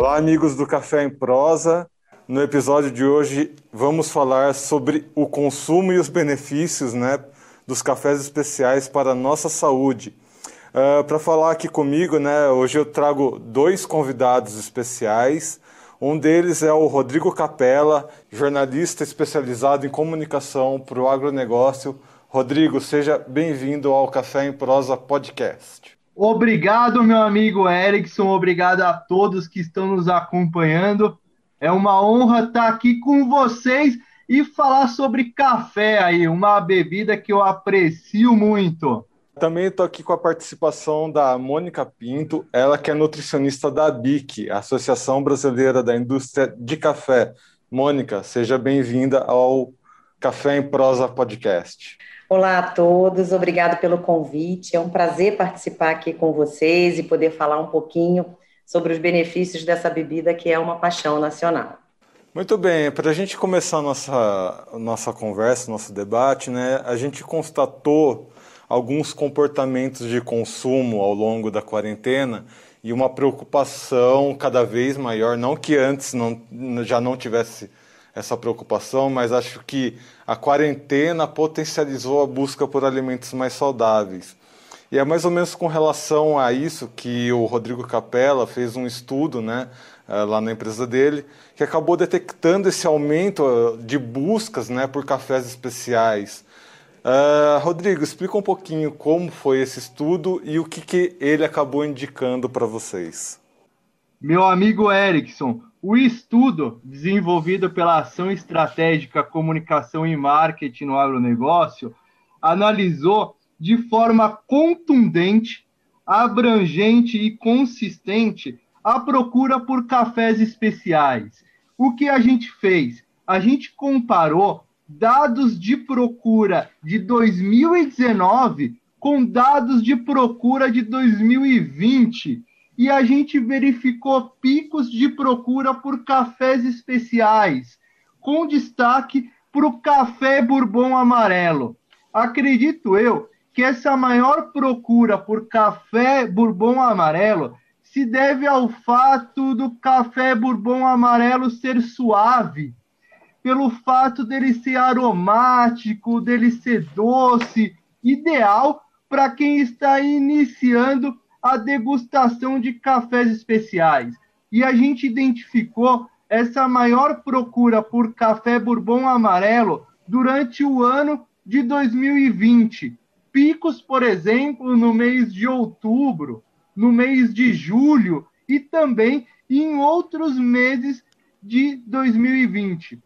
Olá, amigos do Café em Prosa. No episódio de hoje vamos falar sobre o consumo e os benefícios né, dos cafés especiais para a nossa saúde. Uh, Para falar aqui comigo, né, hoje eu trago dois convidados especiais. Um deles é o Rodrigo Capella, jornalista especializado em comunicação para o agronegócio. Rodrigo, seja bem-vindo ao Café em Prosa Podcast. Obrigado, meu amigo Erickson. Obrigado a todos que estão nos acompanhando. É uma honra estar aqui com vocês e falar sobre café aí, uma bebida que eu aprecio muito. Também estou aqui com a participação da Mônica Pinto, ela que é nutricionista da BIC, Associação Brasileira da Indústria de Café. Mônica, seja bem-vinda ao Café em Prosa Podcast. Olá a todos, obrigado pelo convite. É um prazer participar aqui com vocês e poder falar um pouquinho sobre os benefícios dessa bebida que é uma paixão nacional. Muito bem, para a gente começar nossa, nossa conversa, nosso debate, né, a gente constatou alguns comportamentos de consumo ao longo da quarentena e uma preocupação cada vez maior, não que antes não, já não tivesse essa preocupação, mas acho que a quarentena potencializou a busca por alimentos mais saudáveis. E é mais ou menos com relação a isso que o Rodrigo Capella fez um estudo né, eh, lá na empresa dele, que acabou detectando esse aumento eh, de buscas né, por cafés especiais. Uh, Rodrigo, explica um pouquinho como foi esse estudo e o que, que ele acabou indicando para vocês. Meu amigo Erickson, o estudo desenvolvido pela Ação Estratégica Comunicação e Marketing no Agronegócio analisou de forma contundente, abrangente e consistente a procura por cafés especiais. O que a gente fez? A gente comparou dados de procura de 2019 com dados de procura de 2020 e a gente verificou picos de procura por cafés especiais, com destaque para o café bourbon amarelo. Acredito eu que essa maior procura por café bourbon amarelo se deve ao fato do café bourbon amarelo ser suave, pelo fato dele ser aromático, dele ser doce, ideal para quem está iniciando a degustação de cafés especiais. E a gente identificou essa maior procura por café bourbon amarelo durante o ano de 2020. Picos, por exemplo, no mês de outubro, no mês de julho e também em outros meses de 2020.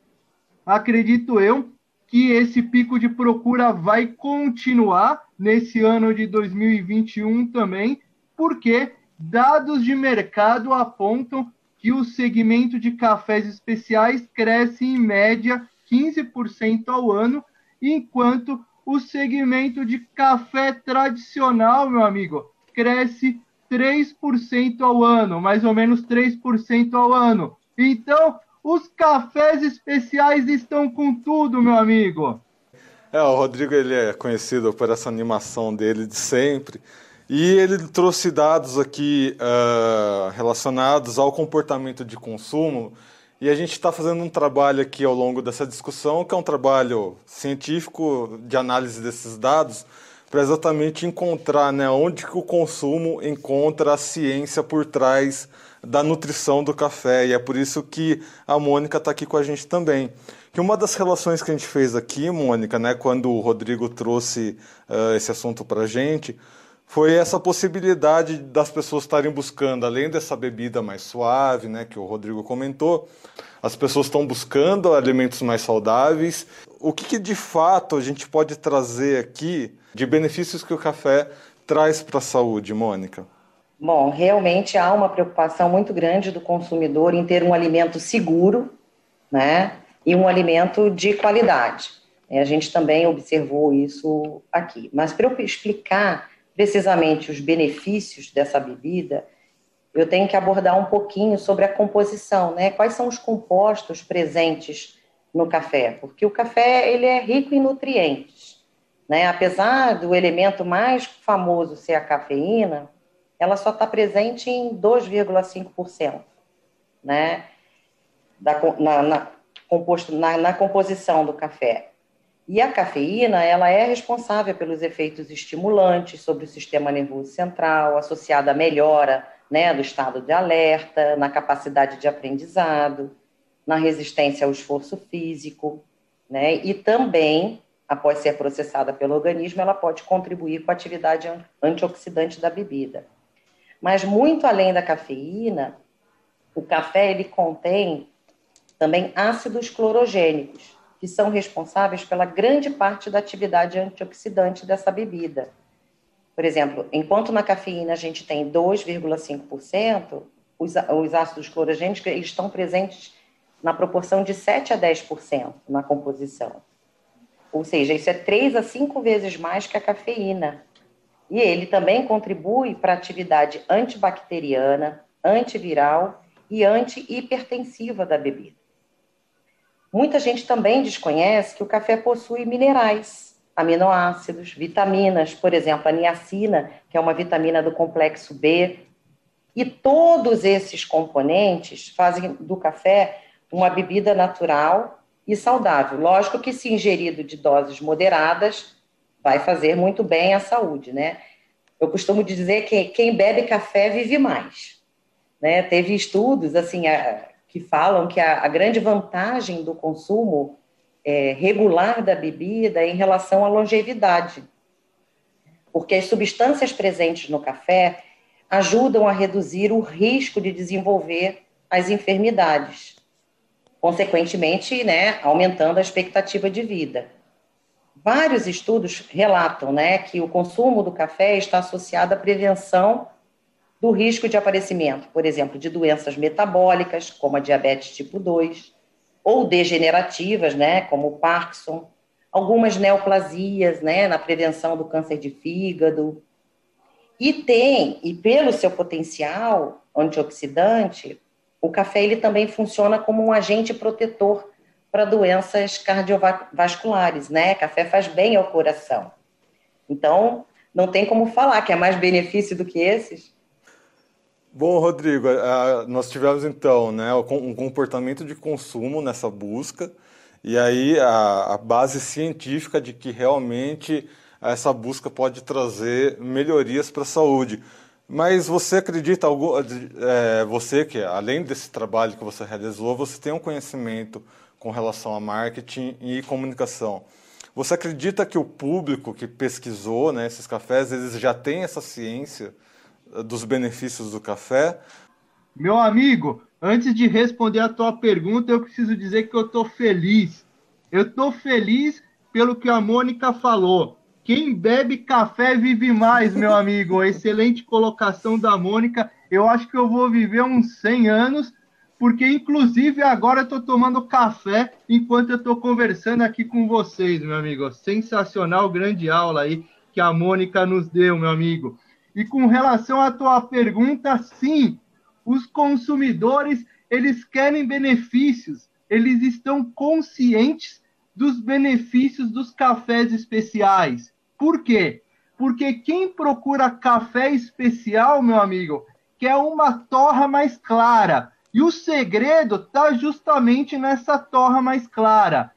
Acredito eu que esse pico de procura vai continuar nesse ano de 2021 também, porque dados de mercado apontam que o segmento de cafés especiais cresce em média 15% ao ano, enquanto o segmento de café tradicional, meu amigo, cresce 3% ao ano, mais ou menos 3% ao ano. Então, os cafés especiais estão com tudo, meu amigo. É, o Rodrigo ele é conhecido por essa animação dele de sempre. E ele trouxe dados aqui uh, relacionados ao comportamento de consumo. E a gente está fazendo um trabalho aqui ao longo dessa discussão, que é um trabalho científico de análise desses dados, para exatamente encontrar né, onde que o consumo encontra a ciência por trás da nutrição do café. E é por isso que a Mônica está aqui com a gente também. Que uma das relações que a gente fez aqui, Mônica, né, quando o Rodrigo trouxe uh, esse assunto para a gente, foi essa possibilidade das pessoas estarem buscando, além dessa bebida mais suave, né, que o Rodrigo comentou, as pessoas estão buscando alimentos mais saudáveis. O que, que de fato a gente pode trazer aqui de benefícios que o café traz para a saúde, Mônica? Bom, realmente há uma preocupação muito grande do consumidor em ter um alimento seguro, né, e um alimento de qualidade. A gente também observou isso aqui. Mas para eu explicar precisamente os benefícios dessa bebida, eu tenho que abordar um pouquinho sobre a composição, né? Quais são os compostos presentes no café? Porque o café ele é rico em nutrientes, né? Apesar do elemento mais famoso ser a cafeína, ela só está presente em 2,5%. né, da, na, na, composto, na, na composição do café. E a cafeína, ela é responsável pelos efeitos estimulantes sobre o sistema nervoso central, associada à melhora né, do estado de alerta, na capacidade de aprendizado, na resistência ao esforço físico, né, e também, após ser processada pelo organismo, ela pode contribuir com a atividade antioxidante da bebida. Mas muito além da cafeína, o café ele contém também ácidos clorogênicos, que são responsáveis pela grande parte da atividade antioxidante dessa bebida. Por exemplo, enquanto na cafeína a gente tem 2,5%, os, os ácidos clorogênicos estão presentes na proporção de 7 a 10% na composição. Ou seja, isso é 3 a 5 vezes mais que a cafeína. E ele também contribui para a atividade antibacteriana, antiviral e anti-hipertensiva da bebida. Muita gente também desconhece que o café possui minerais, aminoácidos, vitaminas, por exemplo, a niacina, que é uma vitamina do complexo B. E todos esses componentes fazem do café uma bebida natural e saudável. Lógico que, se ingerido de doses moderadas, vai fazer muito bem à saúde, né? Eu costumo dizer que quem bebe café vive mais. Né? Teve estudos assim, que falam que a, a grande vantagem do consumo é, regular da bebida é em relação à longevidade, porque as substâncias presentes no café ajudam a reduzir o risco de desenvolver as enfermidades, consequentemente, né, aumentando a expectativa de vida. Vários estudos relatam, né, que o consumo do café está associado à prevenção do risco de aparecimento, por exemplo, de doenças metabólicas, como a diabetes tipo 2, ou degenerativas, né, como o Parkinson, algumas neoplasias, né, na prevenção do câncer de fígado. E tem, e pelo seu potencial antioxidante, o café ele também funciona como um agente protetor para doenças cardiovasculares, né? Café faz bem ao coração. Então, não tem como falar que é mais benefício do que esses. Bom, Rodrigo, nós tivemos então né, um comportamento de consumo nessa busca, e aí a, a base científica de que realmente essa busca pode trazer melhorias para a saúde. Mas você acredita, é, você que além desse trabalho que você realizou, você tem um conhecimento com relação a marketing e comunicação. Você acredita que o público que pesquisou né, esses cafés, eles já tem essa ciência dos benefícios do café. Meu amigo, antes de responder a tua pergunta, eu preciso dizer que eu estou feliz. Eu estou feliz pelo que a Mônica falou. Quem bebe café vive mais, meu amigo. Excelente colocação da Mônica. Eu acho que eu vou viver uns 100 anos, porque inclusive agora eu estou tomando café enquanto eu estou conversando aqui com vocês, meu amigo. Sensacional, grande aula aí que a Mônica nos deu, meu amigo. E com relação à tua pergunta, sim, os consumidores, eles querem benefícios, eles estão conscientes dos benefícios dos cafés especiais. Por quê? Porque quem procura café especial, meu amigo, quer uma torra mais clara. E o segredo está justamente nessa torra mais clara.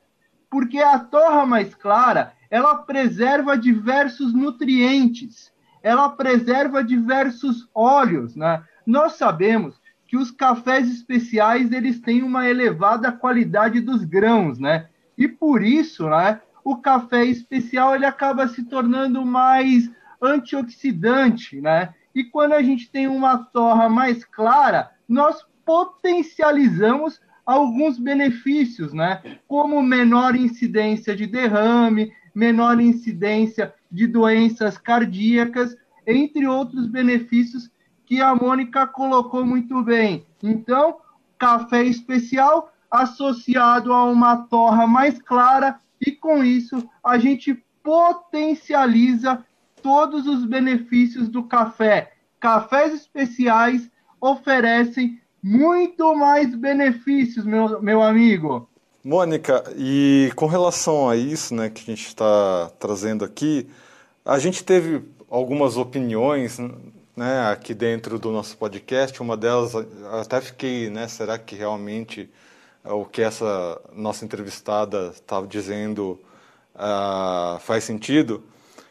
Porque a torra mais clara, ela preserva diversos nutrientes ela preserva diversos óleos, né? Nós sabemos que os cafés especiais eles têm uma elevada qualidade dos grãos, né? E por isso, né, o café especial ele acaba se tornando mais antioxidante, né? E quando a gente tem uma torra mais clara, nós potencializamos alguns benefícios, né? Como menor incidência de derrame, menor incidência de doenças cardíacas, entre outros benefícios que a Mônica colocou muito bem. Então, café especial associado a uma torra mais clara e com isso a gente potencializa todos os benefícios do café. Cafés especiais oferecem muito mais benefícios, meu, meu amigo. Mônica, e com relação a isso né, que a gente está trazendo aqui, a gente teve algumas opiniões né, aqui dentro do nosso podcast. Uma delas, até fiquei, né, será que realmente o que essa nossa entrevistada estava dizendo uh, faz sentido?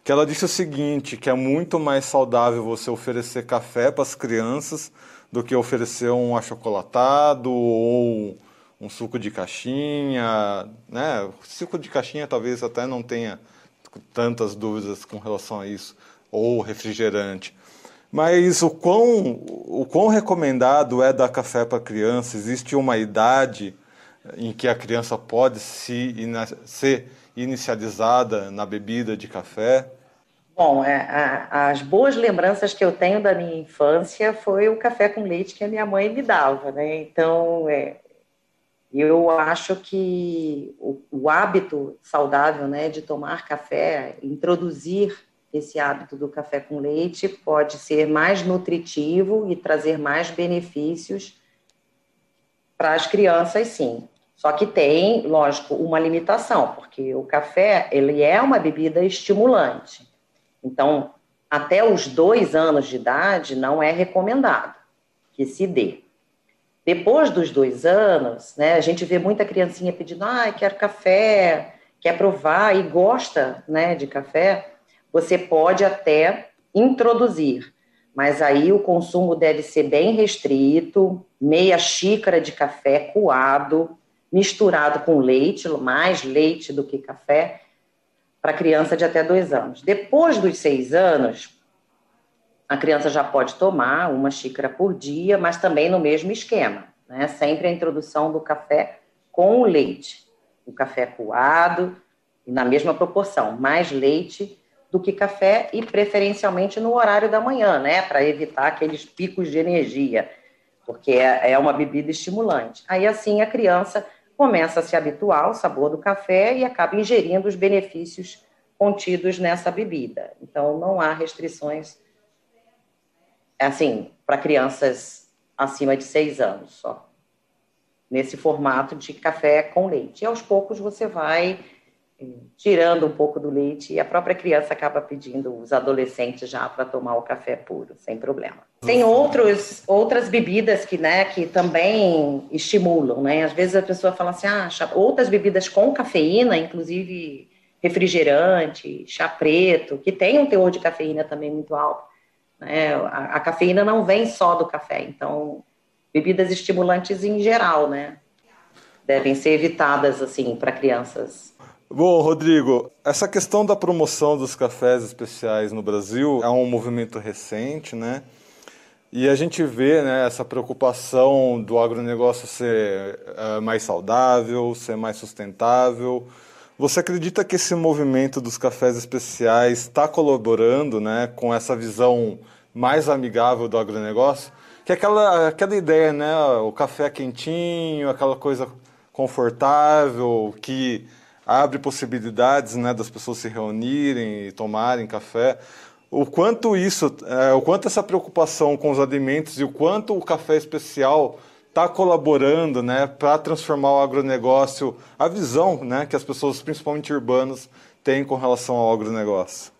Que ela disse o seguinte, que é muito mais saudável você oferecer café para as crianças do que oferecer um achocolatado ou um suco de caixinha, né? O suco de caixinha talvez até não tenha tantas dúvidas com relação a isso, ou refrigerante. Mas o quão, o quão recomendado é dar café para criança? Existe uma idade em que a criança pode se, ser inicializada na bebida de café? Bom, é, a, as boas lembranças que eu tenho da minha infância foi o café com leite que a minha mãe me dava, né? Então, é, eu acho que o, o, hábito saudável, né, de tomar café, introduzir esse hábito do café com leite pode ser mais nutritivo e trazer mais benefícios para as crianças, sim. Só que tem, lógico, uma limitação, porque o café ele é uma bebida estimulante. Então, até os dois anos de idade não é recomendado que se dê. Depois dos dois anos, né, a gente vê muita criancinha pedindo, ah, quero café, quer provar e gosta né, de café, você pode até introduzir, mas aí o consumo deve ser bem restrito, meia xícara de café coado, misturado com leite, mais leite do que café, para criança de até dois anos. Depois dos seis anos, a criança já pode tomar uma xícara por dia, mas também no mesmo esquema, né? Sempre a introdução do café com o leite, o café coado na mesma proporção, mais leite do que café e preferencialmente no horário da manhã, né? Para evitar aqueles picos de energia, porque é, é uma bebida estimulante. Aí assim a criança começa a se habituar ao sabor do café e acaba ingerindo os benefícios contidos nessa bebida. Então não há restrições assim, para crianças acima de seis anos só. Nesse formato de café com leite. E aos poucos você vai eh, tirando um pouco do leite e a própria criança acaba pedindo os adolescentes já para tomar o café puro, sem problema. Tem outros, outras bebidas que, né, que também estimulam, né? Às vezes a pessoa fala assim, ah, outras bebidas com cafeína, inclusive refrigerante, chá preto, que tem um teor de cafeína também muito alto né? A, a, cafeína não vem só do café, então bebidas estimulantes em geral, né? Devem ser evitadas assim para crianças. Bom, Rodrigo, essa questão da promoção dos cafés especiais no Brasil é um movimento recente, né? E a gente vê né, essa preocupação do agronegócio ser uh, mais saudável, ser mais sustentável. Você acredita que esse movimento dos cafés especiais está colaborando né, com essa visão mais amigável do agronegócio? Que é aquela, aquela ideia, né? O café quentinho, aquela coisa confortável, que abre possibilidades né, das pessoas se reunirem e tomarem café. O quanto isso, é, o quanto essa preocupação com os alimentos e o quanto o café especial está colaborando né, para transformar o agronegócio, a visão né, que as pessoas, principalmente urbanas, têm com relação ao agronegócio?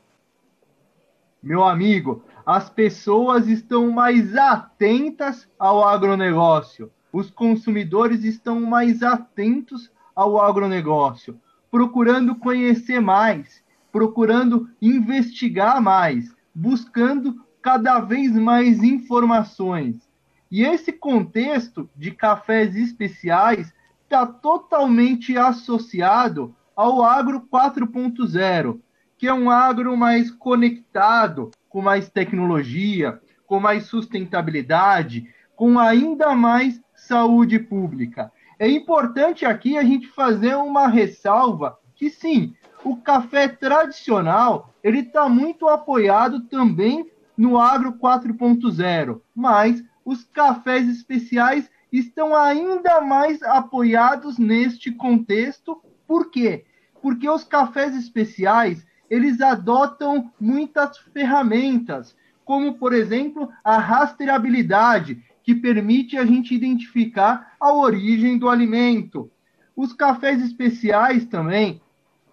Meu amigo, as pessoas estão mais atentas ao agronegócio, os consumidores estão mais atentos ao agronegócio, procurando conhecer mais, procurando investigar mais, buscando cada vez mais informações. E esse contexto de cafés especiais está totalmente associado ao agro 4.0, que é um agro mais conectado, com mais tecnologia, com mais sustentabilidade, com ainda mais saúde pública. É importante aqui a gente fazer uma ressalva que sim, o café tradicional ele está muito apoiado também no agro 4.0, mas os cafés especiais estão ainda mais apoiados neste contexto. Por quê? Porque os cafés especiais, eles adotam muitas ferramentas, como, por exemplo, a rastreabilidade, que permite a gente identificar a origem do alimento. Os cafés especiais também,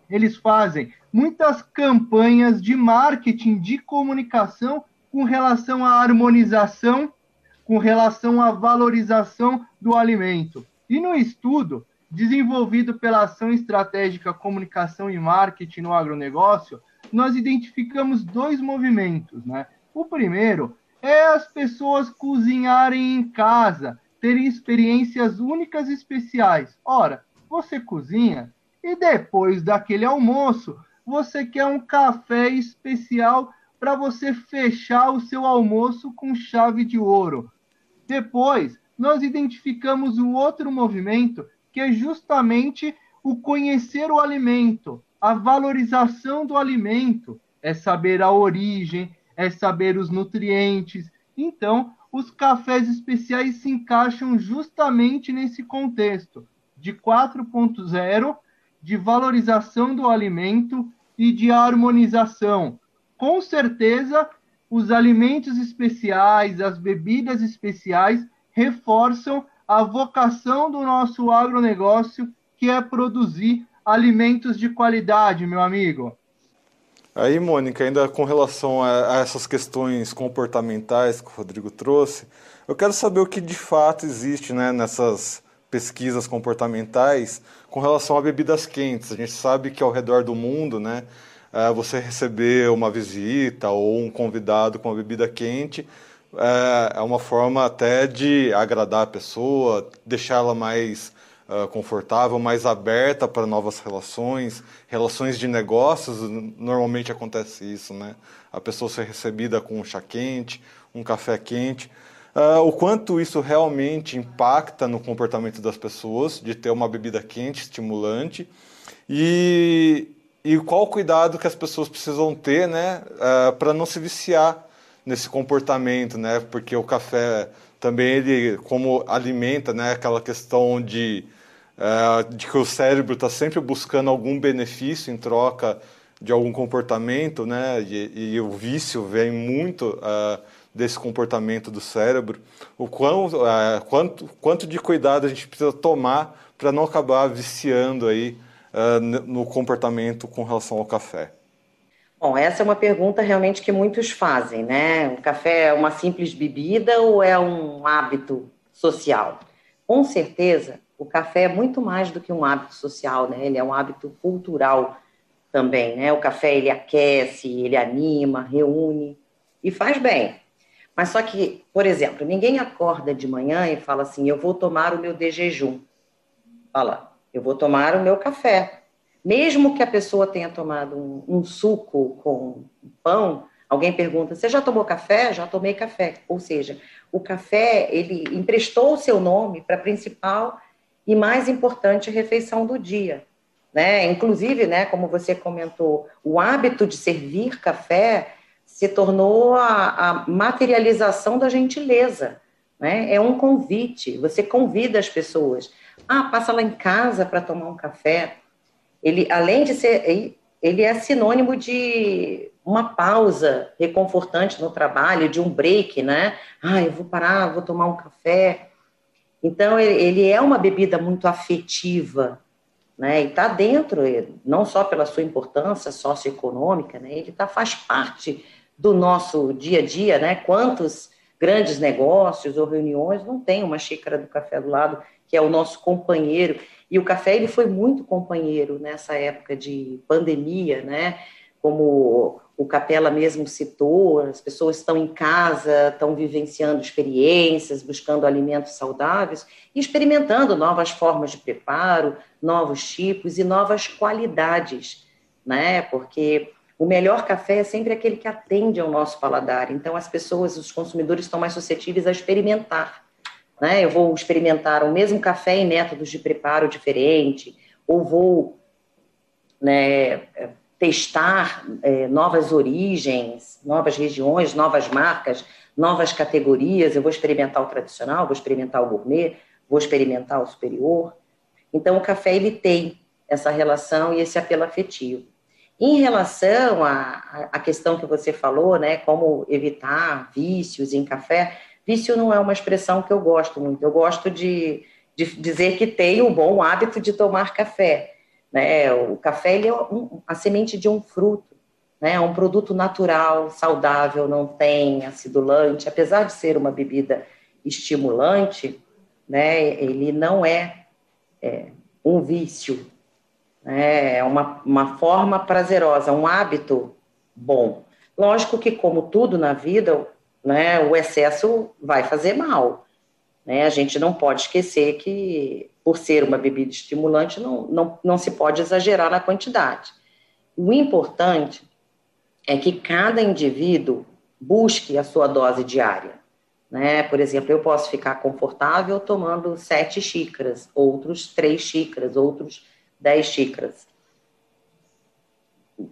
eles fazem muitas campanhas de marketing, de comunicação com relação à harmonização, com relação à valorização do alimento. E no estudo, desenvolvido pela Ação Estratégica Comunicação e Marketing no Agronegócio, nós identificamos dois movimentos. Né? O primeiro é as pessoas cozinharem em casa, terem experiências únicas e especiais. Ora, você cozinha e depois daquele almoço, você quer um café especial para você fechar o seu almoço com chave de ouro. Depois, nós identificamos o outro movimento, que é justamente o conhecer o alimento, a valorização do alimento, é saber a origem, é saber os nutrientes. Então, os cafés especiais se encaixam justamente nesse contexto de 4.0 de valorização do alimento e de harmonização. Com certeza, os alimentos especiais, as bebidas especiais reforçam a vocação do nosso agronegócio, que é produzir alimentos de qualidade, meu amigo. Aí, Mônica, ainda com relação a, a, essas questões comportamentais que o Rodrigo trouxe, eu quero saber o que de fato existe né, nessas pesquisas comportamentais com relação a bebidas quentes. A gente sabe que ao redor do mundo, né, é, você receber uma visita ou um convidado com uma bebida quente é, é uma forma até de agradar a pessoa, deixá-la mais uh, confortável, mais aberta para novas relações, relações de negócios. Normalmente acontece isso, né? A pessoa ser recebida com um chá quente, um café quente. Uh, o quanto isso realmente impacta no comportamento das pessoas, de ter uma bebida quente, estimulante, e, e qual o cuidado que as pessoas precisam ter né, uh, para não se viciar nesse comportamento, né? Porque o café também ele como alimenta, né? Aquela questão de uh, de que o cérebro está sempre buscando algum benefício em troca de algum comportamento, né? E, e o vício vem muito uh, desse comportamento do cérebro, o quão, uh, quanto, quanto de cuidado a gente precisa tomar para não acabar viciando aí uh, no comportamento com relação ao café. Bom, essa é uma pergunta realmente que muitos fazem, né? O café é uma simples bebida ou é um hábito social? Com certeza, o café é muito mais do que um hábito social, né? Ele é um hábito cultural também, né? O café ele aquece, ele anima, reúne e faz bem. Mas só que, por exemplo, ninguém acorda de manhã e fala assim: eu vou tomar o meu de jejum. Fala, eu vou tomar o meu café. Mesmo que a pessoa tenha tomado um, um suco com pão, alguém pergunta: você já tomou café? Já tomei café. Ou seja, o café ele emprestou o seu nome para a principal e mais importante refeição do dia. Né? Inclusive, né, como você comentou, o hábito de servir café se tornou a, a materialização da gentileza. Né? É um convite, você convida as pessoas. Ah, passa lá em casa para tomar um café. Ele, além de ser, ele é sinônimo de uma pausa reconfortante no trabalho, de um break, né? Ah, eu vou parar, vou tomar um café. Então, ele é uma bebida muito afetiva, né? E está dentro, não só pela sua importância socioeconômica, né? Ele tá, faz parte do nosso dia a dia, né? Quantos grandes negócios ou reuniões não tem uma xícara do café do lado, que é o nosso companheiro. E o café ele foi muito companheiro nessa época de pandemia, né? Como o Capela mesmo citou, as pessoas estão em casa, estão vivenciando experiências, buscando alimentos saudáveis e experimentando novas formas de preparo, novos tipos e novas qualidades, né? Porque o melhor café é sempre aquele que atende ao nosso paladar. Então, as pessoas, os consumidores, estão mais suscetíveis a experimentar. Né? Eu vou experimentar o mesmo café em métodos de preparo diferente, ou vou né, testar é, novas origens, novas regiões, novas marcas, novas categorias. Eu vou experimentar o tradicional, vou experimentar o gourmet, vou experimentar o superior. Então, o café ele tem essa relação e esse apelo afetivo. Em relação à, à questão que você falou, né, como evitar vícios em café, vício não é uma expressão que eu gosto muito. Eu gosto de, de dizer que tenho o bom hábito de tomar café. Né? O café ele é um, a semente de um fruto. né? É um produto natural, saudável, não tem acidulante, apesar de ser uma bebida estimulante, né? Ele não é, é um vício? É uma, uma forma prazerosa, um hábito bom. Lógico que, como tudo na vida, né, o excesso vai fazer mal. Né? A gente não pode esquecer que, por ser uma bebida estimulante, não, não, não se pode exagerar na quantidade. O importante é que cada indivíduo busque a sua dose diária. Né? Por exemplo, eu posso ficar confortável tomando sete xícaras, outros três xícaras, outros dez xícaras.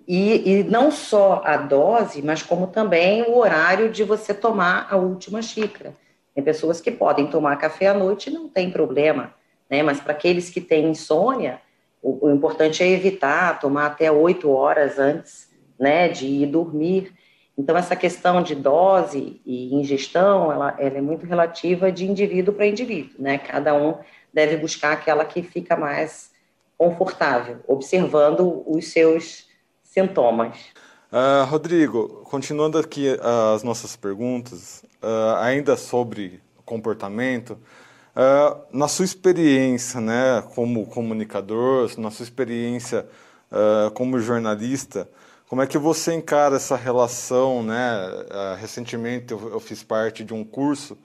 E, e, não só a dose, mas como também o horário de você tomar a última xícara. Tem pessoas que podem tomar café à noite não tem problema, né? Mas para aqueles que têm insônia, o, o importante é evitar tomar até oito horas antes, né, de ir dormir. Então essa questão de dose e ingestão, ela, ela é muito relativa de indivíduo para indivíduo, né? Cada um deve buscar aquela que fica mais confortável, observando os seus sintomas. Uh, Rodrigo, continuando aqui as nossas perguntas, uh, ainda sobre comportamento, uh, na sua experiência né, como comunicador, na sua experiência como jornalista, como é que você encara essa relação? Né? recentemente eu, eu, fiz parte de um curso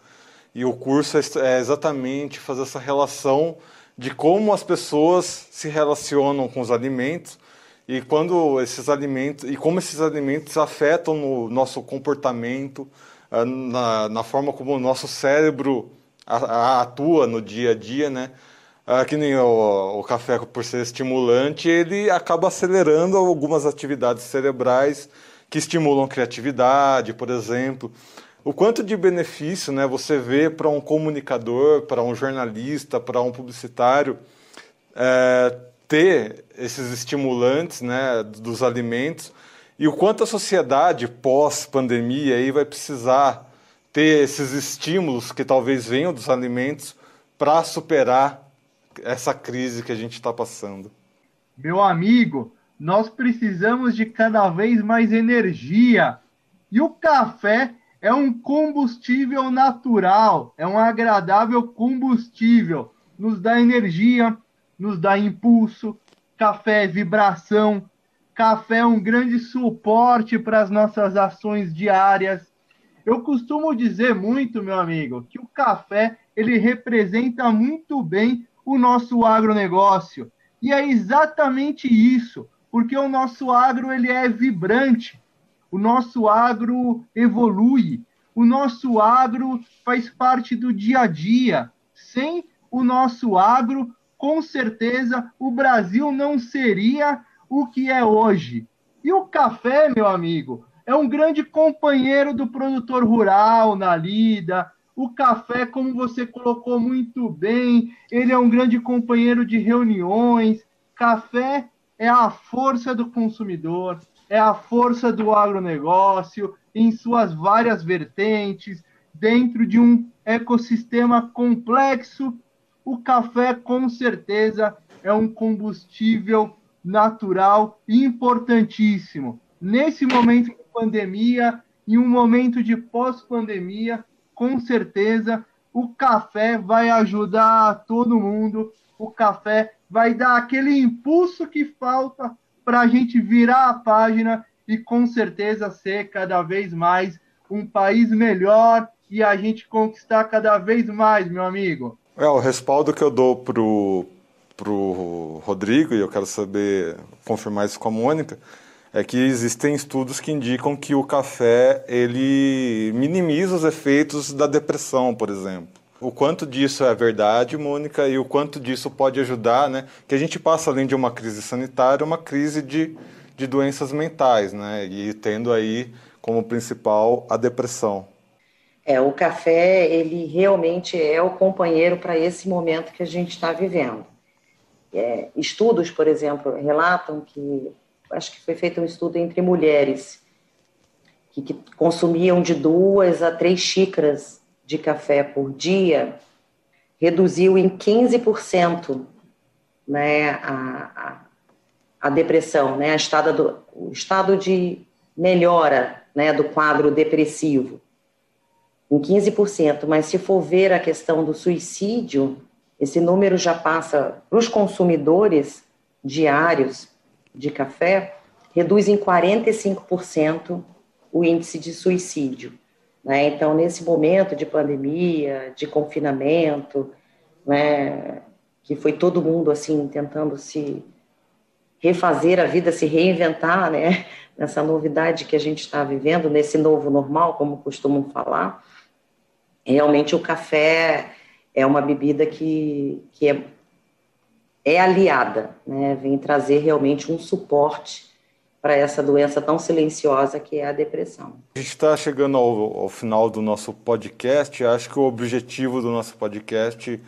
e o curso é, é exatamente fazer essa relação de como as pessoas se relacionam com os alimentos e quando esses alimentos e como esses alimentos afetam no nosso comportamento, ah, na, na forma como o nosso cérebro atua no dia a dia, né? Ah, que nem o, o, café por ser estimulante, ele acaba acelerando algumas atividades cerebrais que estimulam criatividade, por exemplo. O quanto de benefício né, você vê para um comunicador, para um jornalista, para um publicitário é, ter esses estimulantes né, dos alimentos e o quanto a sociedade pós-pandemia aí vai precisar ter esses estímulos que talvez venham dos alimentos para superar essa crise que a gente está passando. Meu amigo, nós precisamos de cada vez mais energia e o café é um combustível natural, é um agradável combustível, nos dá energia, nos dá impulso, café é vibração, café é um grande suporte para as nossas ações diárias. Eu costumo dizer muito, meu amigo, que o café ele representa muito bem o nosso agronegócio. E é exatamente isso, porque o nosso agro ele é vibrante, o nosso agro evolui, o nosso agro faz parte do dia a dia. Sem o nosso agro, com certeza o Brasil não seria o que é hoje. E o café, meu amigo, é um grande companheiro do produtor rural na lida. O café, como você colocou muito bem, ele é um grande companheiro de reuniões. Café é a força do consumidor, é a força do agronegócio em suas várias vertentes, dentro de um ecossistema complexo o café, com certeza, é um combustível natural importantíssimo. Nesse momento de pandemia, em um momento de pós-pandemia, com certeza o café vai ajudar todo mundo. O café vai dar aquele impulso que falta para a gente virar a página e com certeza ser cada vez mais um país melhor e a gente conquistar cada vez mais, meu amigo. É, o respaldo que eu dou pro, pro Rodrigo, e eu quero saber, confirmar isso com a Mônica, é que existem estudos que indicam que o café ele minimiza os efeitos da depressão, por exemplo. O quanto disso é verdade, Mônica, e o quanto disso pode ajudar, né? Que a gente passa além de uma crise sanitária, uma crise de, de doenças mentais, né? E tendo aí como principal a depressão. É, o café, ele realmente é o companheiro para esse momento que a gente está vivendo. É, estudos, por exemplo, relatam que, acho que foi feito um estudo entre mulheres que, que consumiam de duas a três xícaras de café por dia, reduziu em 15% né, a, a, a depressão, né, a do, o estado de melhora né, do quadro depressivo, em 15%, mas se for ver a questão do suicídio, esse número já passa para os consumidores diários de café, reduz em 45% o índice de suicídio. Né? Então, nesse momento de pandemia, de confinamento, né, que foi todo mundo assim tentando se refazer a vida, se reinventar, né, nessa novidade que a gente está vivendo, nesse novo normal, como costumam falar, realmente o café é uma bebida que, que é, é aliada, né, vem trazer realmente um suporte para essa doença tão silenciosa que é a depressão. A gente está chegando ao, ao, final do nosso podcast. Acho que o objetivo do nosso podcast,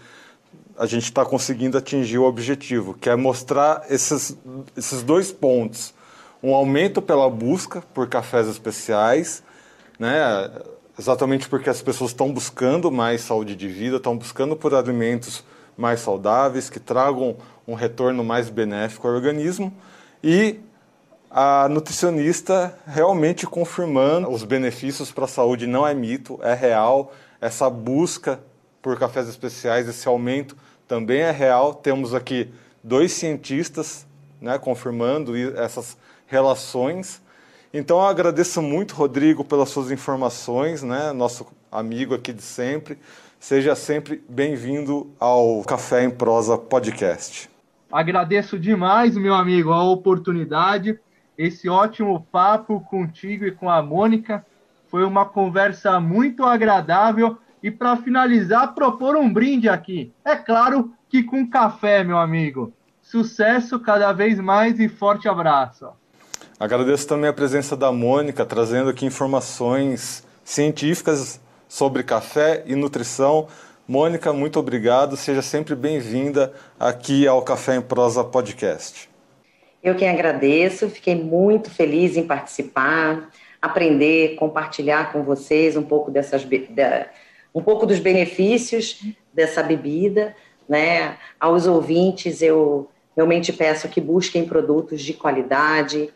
a gente está conseguindo atingir o objetivo, que é mostrar esses, esses dois pontos: um aumento pela busca por cafés especiais, né? Exatamente porque as pessoas estão buscando mais saúde de vida, estão buscando por alimentos mais saudáveis, que tragam um retorno mais benéfico ao organismo. E a nutricionista realmente confirmando os benefícios para a saúde não é mito, é real. Essa busca por cafés especiais, esse aumento também é real. Temos aqui dois cientistas né, confirmando essas relações. Então eu agradeço muito, Rodrigo, pelas suas informações, né, nosso amigo aqui de sempre. Seja sempre bem-vindo ao Café em Prosa Podcast. Agradeço demais, meu amigo, a oportunidade esse ótimo papo contigo e com a Mônica. Foi uma conversa muito agradável. E para finalizar, propor um brinde aqui. É claro que com café, meu amigo. Sucesso cada vez mais e forte abraço. Agradeço também a presença da Mônica, trazendo aqui informações científicas sobre café e nutrição. Mônica, muito obrigado. Seja sempre bem-vinda aqui ao Café em Prosa Podcast. Eu quem agradeço, fiquei muito feliz em participar, aprender, compartilhar com vocês um pouco dessas da, um pouco dos benefícios dessa bebida, né? Aos ouvintes eu realmente peço que busquem produtos de qualidade,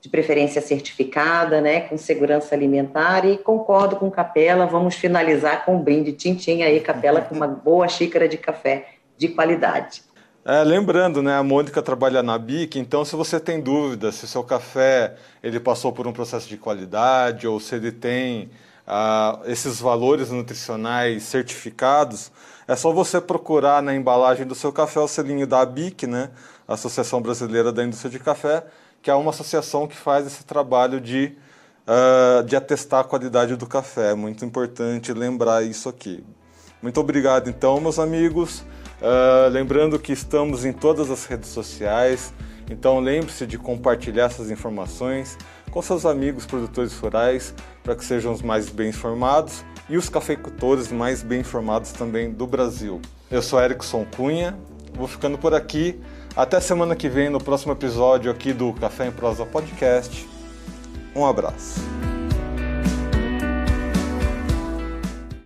de preferência certificada, né, com segurança alimentar e concordo com Capela, vamos finalizar com um brinde tintim aí Capela com uma boa xícara de café de qualidade. É, lembrando, né, a Mônica trabalha na BIC, então se você tem dúvida se o seu café ele passou por um processo de qualidade ou se ele tem ah, esses valores nutricionais certificados, é só você procurar na embalagem do seu café o selinho da ABIC, né, Associação Brasileira da Indústria de Café, que é uma associação que faz esse trabalho de, uh, de atestar a qualidade do café. É muito importante lembrar isso aqui. Muito obrigado, então, meus amigos. Uh, lembrando que estamos em todas as redes sociais, então lembre-se de compartilhar essas informações com seus amigos produtores rurais para que sejam os mais bem informados e os cafeicultores mais bem informados também do Brasil. Eu sou Erickson Cunha, vou ficando por aqui. Até semana que vem no próximo episódio aqui do Café em Prosa Podcast. Um abraço.